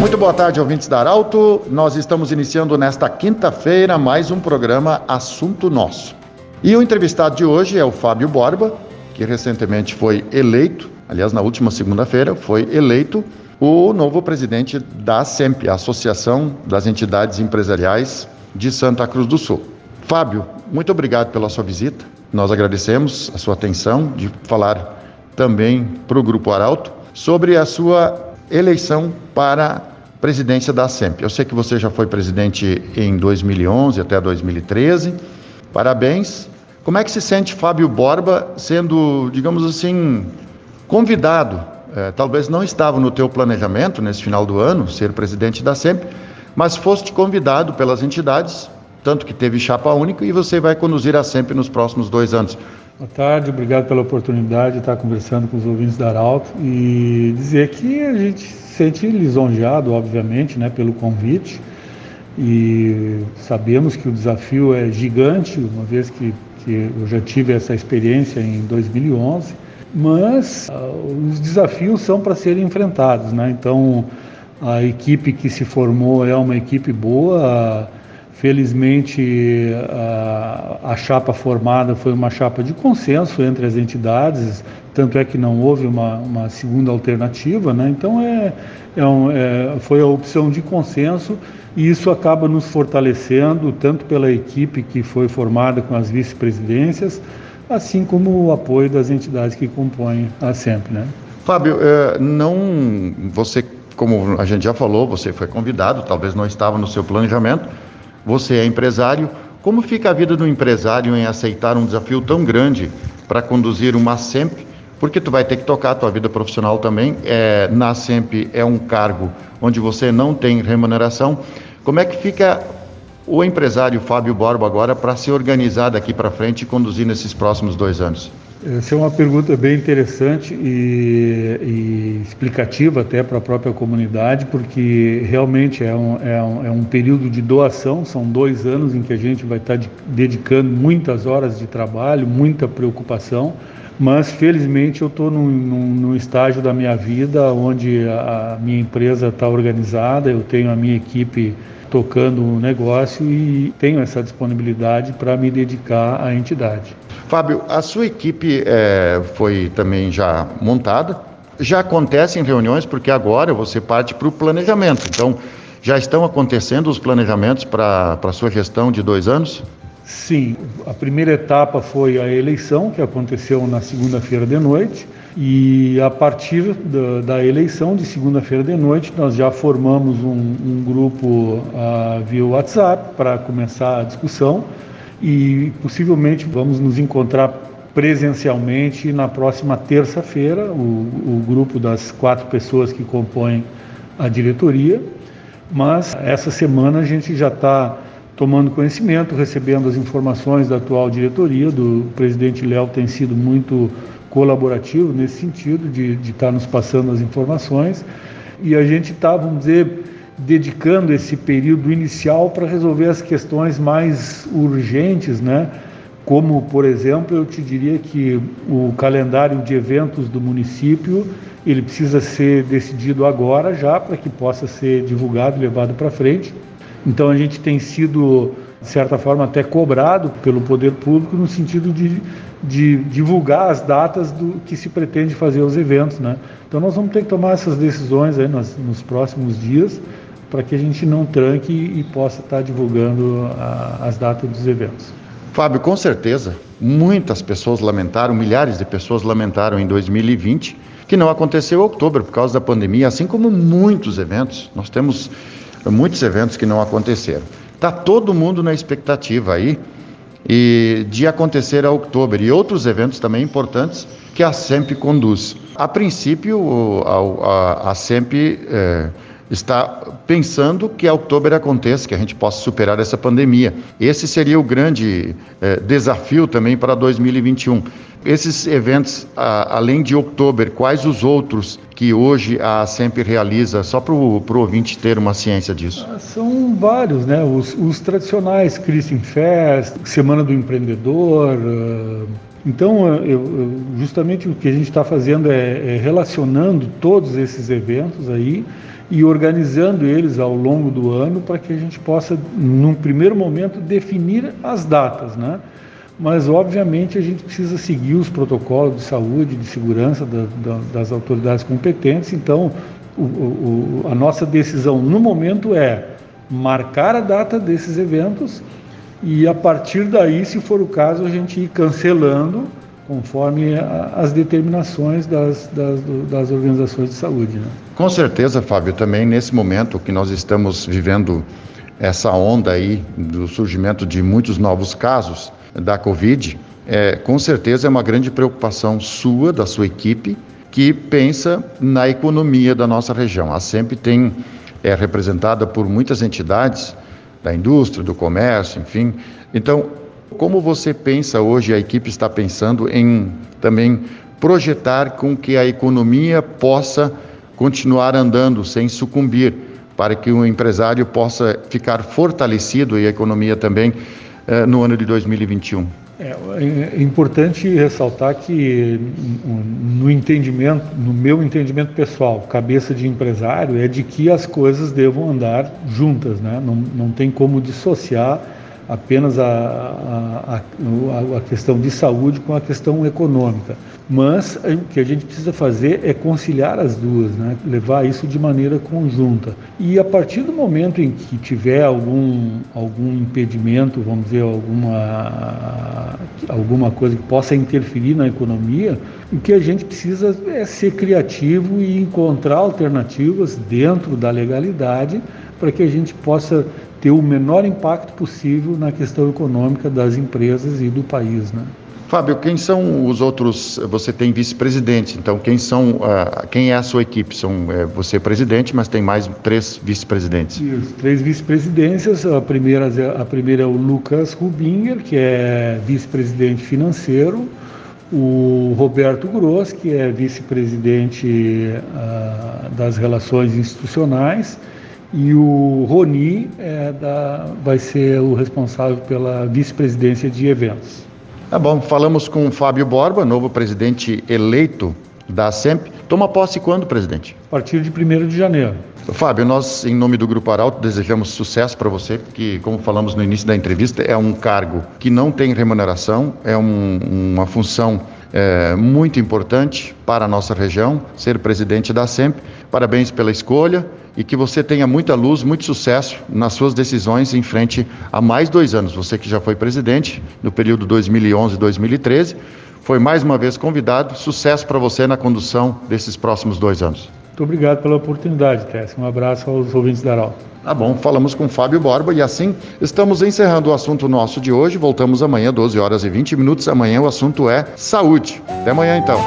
Muito boa tarde, ouvintes da Arauto. Nós estamos iniciando nesta quinta-feira mais um programa Assunto Nosso. E o entrevistado de hoje é o Fábio Borba, que recentemente foi eleito, aliás, na última segunda-feira, foi eleito o novo presidente da SEMP, a Associação das Entidades Empresariais de Santa Cruz do Sul. Fábio, muito obrigado pela sua visita. Nós agradecemos a sua atenção de falar também para o Grupo Arauto sobre a sua eleição para presidência da SEMP. Eu sei que você já foi presidente em 2011 até 2013. Parabéns. Como é que se sente Fábio Borba sendo, digamos assim, convidado? É, talvez não estava no teu planejamento nesse final do ano ser presidente da SEMP, mas foste convidado pelas entidades, tanto que teve chapa única e você vai conduzir a SEMP nos próximos dois anos. Boa tarde, obrigado pela oportunidade de estar conversando com os ouvintes da Arauto e dizer que a gente se sente lisonjeado, obviamente, né, pelo convite e sabemos que o desafio é gigante, uma vez que, que eu já tive essa experiência em 2011, mas uh, os desafios são para serem enfrentados, né? Então, a equipe que se formou é uma equipe boa, Felizmente, a, a, chapa formada foi uma chapa de consenso entre as entidades, tanto é que não houve uma, uma segunda alternativa, né? então é, é, um, é, foi a opção de consenso e isso acaba nos fortalecendo, tanto pela equipe que foi formada com as vice-presidências, assim como o apoio das entidades que compõem a SEMP. Né? Fábio, é, não, você, como a gente já falou, você foi convidado, talvez não estava no seu planejamento, você é empresário. Como fica a vida do empresário em aceitar um desafio tão grande para conduzir uma SEMP? Porque tu vai ter que tocar a tua vida profissional também. É, na SEMP é um cargo onde você não tem remuneração. Como é que fica o empresário Fábio Borba agora para se organizar daqui para frente e conduzir nesses próximos dois anos? Essa é uma pergunta bem interessante e, e explicativa até para a própria comunidade, porque realmente é um, é, um, é um, período de doação, são dois anos em que a gente vai estar de, dedicando muitas horas de trabalho, muita preocupação, mas felizmente eu estou num, num, num, estágio da minha vida onde a, minha empresa está organizada, eu tenho a minha equipe tocando o negócio e tenho essa disponibilidade para me dedicar à entidade. Fábio, a sua equipe é, foi também já montada. Já acontecem reuniões, porque agora você parte para o planejamento. Então, já estão acontecendo os planejamentos para a sua gestão de dois anos? Sim, a primeira etapa foi a eleição, que aconteceu na segunda-feira de noite, e a partir da, da eleição de segunda-feira de noite, nós já formamos um, um grupo uh, via WhatsApp para começar a discussão e possivelmente vamos nos encontrar presencialmente na próxima terça-feira, o, o grupo das quatro pessoas que compõem a diretoria. Mas essa semana a gente já está tomando conhecimento, recebendo as informações da atual diretoria, do presidente Léo tem sido muito colaborativo nesse sentido, de, estar tá nos passando as informações. E a gente está, vamos dizer, dedicando esse período inicial para resolver as questões mais urgentes, né? Como, por exemplo, eu te diria que o calendário de eventos do município ele precisa ser decidido agora já para que possa ser divulgado levado para frente. Então a gente tem sido de certa forma até cobrado pelo poder público no sentido de, de divulgar as datas do que se pretende fazer os eventos, né? Então nós vamos ter que tomar essas decisões aí nos, nos próximos dias para que a gente não tranque e possa estar divulgando a, as datas dos eventos. Fábio, com certeza, muitas pessoas lamentaram, milhares de pessoas lamentaram em 2020 que não aconteceu em outubro por causa da pandemia, assim como muitos eventos. Nós temos muitos eventos que não aconteceram. Está todo mundo na expectativa aí e de acontecer a outubro e outros eventos também importantes que a SEMP conduz. A princípio, a, a, a SEMP é, está pensando que outubro aconteça, que a gente possa superar essa pandemia. Esse seria o grande eh, desafio também para 2021. Esses eventos, a, além de outubro, quais os outros que hoje a sempre realiza, só para o ouvinte ter uma ciência disso? Ah, são vários, né? Os, os tradicionais Christian Fest, Semana do Empreendedor, uh, Então, eu, justamente o que a gente está fazendo é, é relacionando todos esses eventos aí e organizando eles ao longo do ano para que a gente possa, num primeiro momento, definir as datas, né? Mas, obviamente, a gente precisa seguir os protocolos de saúde, de segurança da, da, das autoridades competentes. Então, o, o, a nossa decisão no momento é marcar a data desses eventos e, a partir daí, se for o caso, a gente ir cancelando conforme as determinações das, das, das, organizações de saúde. Né? Com certeza, Fábio, também nesse momento que nós estamos vivendo essa onda aí do surgimento de muitos novos casos da Covid, é, com certeza é uma grande preocupação sua, da sua equipe, que pensa na economia da nossa região. A SEMP tem, é representada por muitas entidades da indústria, do comércio, enfim. Então, como você pensa hoje, a equipe está pensando em também projetar com que a economia possa continuar andando sem sucumbir, para que o empresário possa ficar fortalecido e a economia também eh, no ano de 2021? É, é importante ressaltar que no entendimento, no meu entendimento pessoal, cabeça de empresário, é de que as coisas devam andar juntas, né? não, não tem como dissociar apenas a, a, a, a, questão de saúde com a questão econômica. Mas o que a gente precisa fazer é conciliar as duas, né? levar isso de maneira conjunta. E a partir do momento em que tiver algum, algum impedimento, vamos dizer, alguma, alguma coisa que possa interferir na economia, o que a gente precisa é ser criativo e encontrar alternativas dentro da legalidade para que a gente possa ter o menor impacto possível na questão econômica das empresas e do país, né? Fábio, quem são os outros? Você tem vice-presidente, então quem são? Uh, quem é a sua equipe? São é, você é presidente, mas tem mais três vice-presidentes. Isso, três vice-presidências. A primeira, a primeira é o Lucas Rubinger, que é vice-presidente financeiro. O Roberto Gross, que é vice-presidente uh, das relações institucionais e o Roni é da, vai ser o responsável pela vice-presidência de eventos. Tá bom, falamos com o Fábio Borba, novo presidente eleito da SEMP. Toma posse quando, presidente? A partir de 1 de janeiro. Fábio, nós, em nome do Grupo Arauto, desejamos sucesso para você, porque, como falamos no início da entrevista, é um cargo que não tem remuneração, é um, uma função é, muito importante para a nossa região, ser presidente da SEMP. Parabéns pela escolha e que você tenha muita luz, muito sucesso nas suas decisões em frente a mais dois anos. Você que já foi presidente no período 2011-2013, foi mais uma vez convidado. Sucesso para você na condução desses próximos dois anos. Muito obrigado pela oportunidade, Tess. Um abraço aos ouvintes da Arauto. Tá bom, falamos com Fábio Borba e assim estamos encerrando o assunto nosso de hoje. Voltamos amanhã, 12 horas e 20 minutos. Amanhã o assunto é saúde. Até amanhã então.